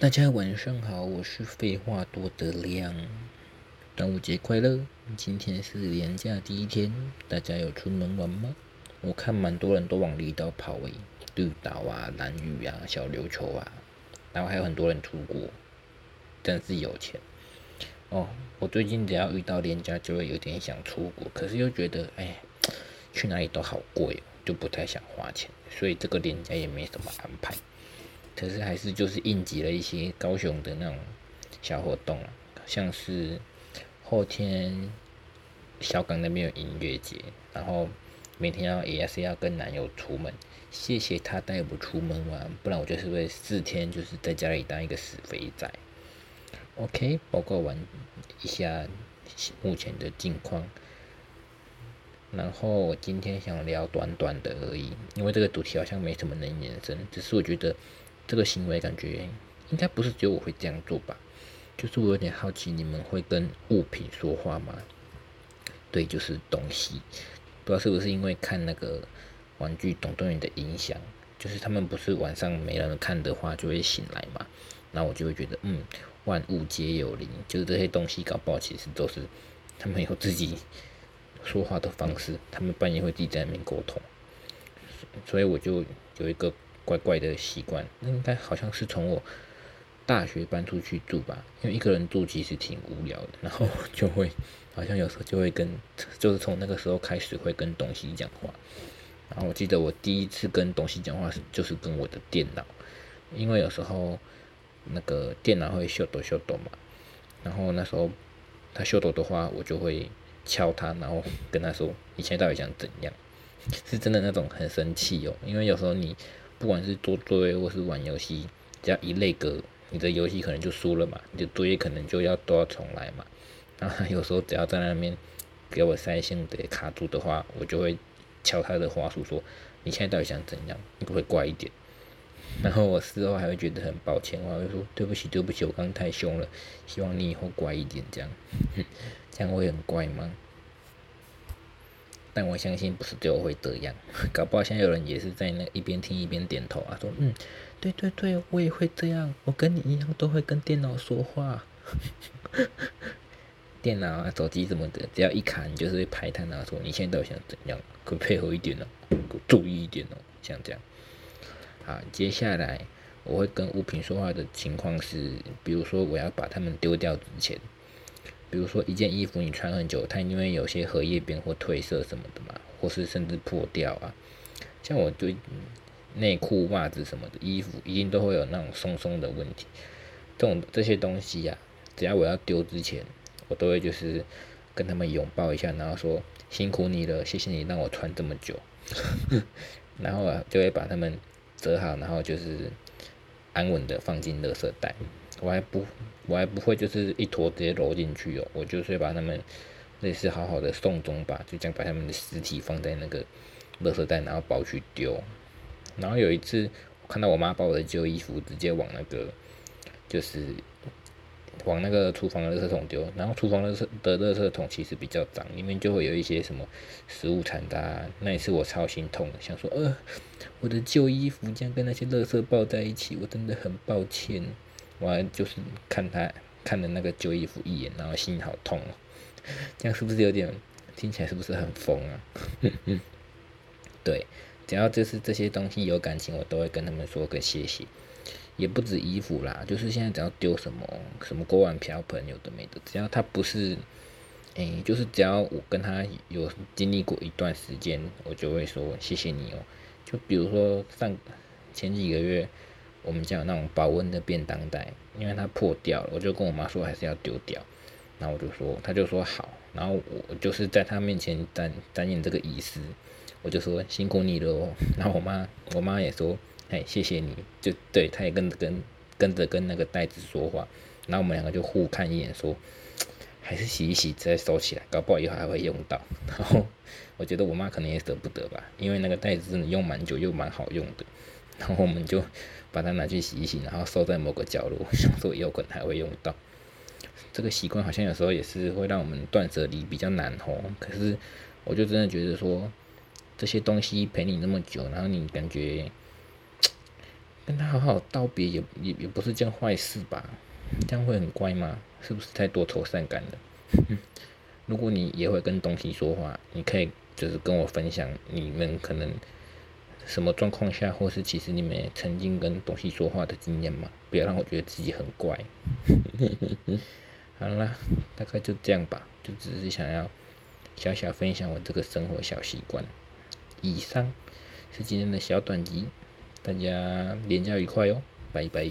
大家晚上好，我是废话多的亮。端午节快乐！今天是连假第一天，大家有出门玩吗？我看蛮多人都往离岛跑诶，绿岛啊、蓝屿啊、小琉球啊，然后还有很多人出国，真是有钱哦。我最近只要遇到连假，就会有点想出国，可是又觉得哎，去哪里都好贵，就不太想花钱，所以这个连假也没什么安排。可是还是就是应急了一些高雄的那种小活动，像是后天小港那边有音乐节，然后每天要也是要跟男友出门，谢谢他带我出门玩，不然我就是会四天就是在家里当一个死肥仔。OK，报告完一下目前的近况，然后我今天想聊短短的而已，因为这个主题好像没什么能延伸，只是我觉得。这个行为感觉应该不是只有我会这样做吧？就是我有点好奇，你们会跟物品说话吗？对，就是东西，不知道是不是因为看那个玩具总动员的影响，就是他们不是晚上没人看的话就会醒来嘛，那我就会觉得，嗯，万物皆有灵，就是这些东西搞不好其实都是他们有自己说话的方式，他们半夜会自己在那边沟通，所以我就有一个。怪怪的习惯，那应该好像是从我大学搬出去住吧，因为一个人住其实挺无聊的，然后就会好像有时候就会跟，就是从那个时候开始会跟东西讲话。然后我记得我第一次跟东西讲话是就是跟我的电脑，因为有时候那个电脑会秀抖秀抖嘛，然后那时候他秀抖的话，我就会敲他，然后跟他说以前到底想怎样，是真的那种很生气哦，因为有时候你。不管是做作业或是玩游戏，只要一累格，你的游戏可能就输了嘛，你的作业可能就要都要重来嘛。然后有时候只要在那边给我塞线的卡住的话，我就会敲他的话术说：“你现在到底想怎样？你可不可以乖一点？” 然后我事后还会觉得很抱歉，我还会说：“对不起，对不起，我刚刚太凶了，希望你以后乖一点。”这样，这样会很乖吗？但我相信不是只有会这样，搞不好现在有人也是在那一边听一边点头啊，说嗯，对对对，我也会这样，我跟你一样都会跟电脑说话，电脑啊、手机什么的，只要一卡，你就是会拍他，然后说你现在到底想怎样，可配合一点哦，注意一点哦，像这样。好，接下来我会跟物品说话的情况是，比如说我要把它们丢掉之前。比如说一件衣服你穿很久，它因为有些荷叶边或褪色什么的嘛，或是甚至破掉啊。像我对内裤、袜子什么的衣服，一定都会有那种松松的问题。这种这些东西呀，只要我要丢之前，我都会就是跟他们拥抱一下，然后说辛苦你了，谢谢你让我穿这么久。然后啊，就会把它们折好，然后就是安稳的放进垃圾袋。我还不，我还不会，就是一坨直接揉进去哦。我就是把他们类似好好的送终吧，就这样把他们的尸体放在那个垃圾袋，然后包去丢。然后有一次，我看到我妈把我的旧衣服直接往那个，就是往那个厨房的垃圾桶丢。然后厨房的垃的垃圾桶其实比较脏，里面就会有一些什么食物残渣。那一次我超心痛的，想说，呃，我的旧衣服这样跟那些垃圾抱在一起，我真的很抱歉。我还就是看他看了那个旧衣服一眼，然后心好痛哦，这样是不是有点听起来是不是很疯啊？对，只要就是这些东西有感情，我都会跟他们说个谢谢。也不止衣服啦，就是现在只要丢什么什么锅碗瓢盆有的没的，只要他不是，诶，就是只要我跟他有经历过一段时间，我就会说谢谢你哦。就比如说上前几个月。我们家有那种保温的便当袋，因为它破掉了，我就跟我妈说还是要丢掉。然后我就说，他就说好。然后我就是在他面前展展演这个仪式，我就说辛苦你了。然后我妈我妈也说，哎谢谢你，就对，她也跟着跟跟着跟那个袋子说话。然后我们两个就互看一眼，说 还是洗一洗再收起来，搞不好以后还会用到。然后我觉得我妈可能也舍不得吧，因为那个袋子真的用蛮久又蛮好用的。然后我们就把它拿去洗一洗，然后收在某个角落，想说有可能还会用到。这个习惯好像有时候也是会让我们断舍离比较难哦。可是我就真的觉得说，这些东西陪你那么久，然后你感觉跟他好好道别也也也不是件坏事吧？这样会很乖吗？是不是太多愁善感了？如果你也会跟东西说话，你可以就是跟我分享你们可能什么状况下，或是其实你们曾经跟东西说话的经验吗？不要让我觉得自己很怪。好啦，大概就这样吧，就只是想要小小分享我这个生活小习惯。以上是今天的小短集，大家连假愉快哦，拜拜。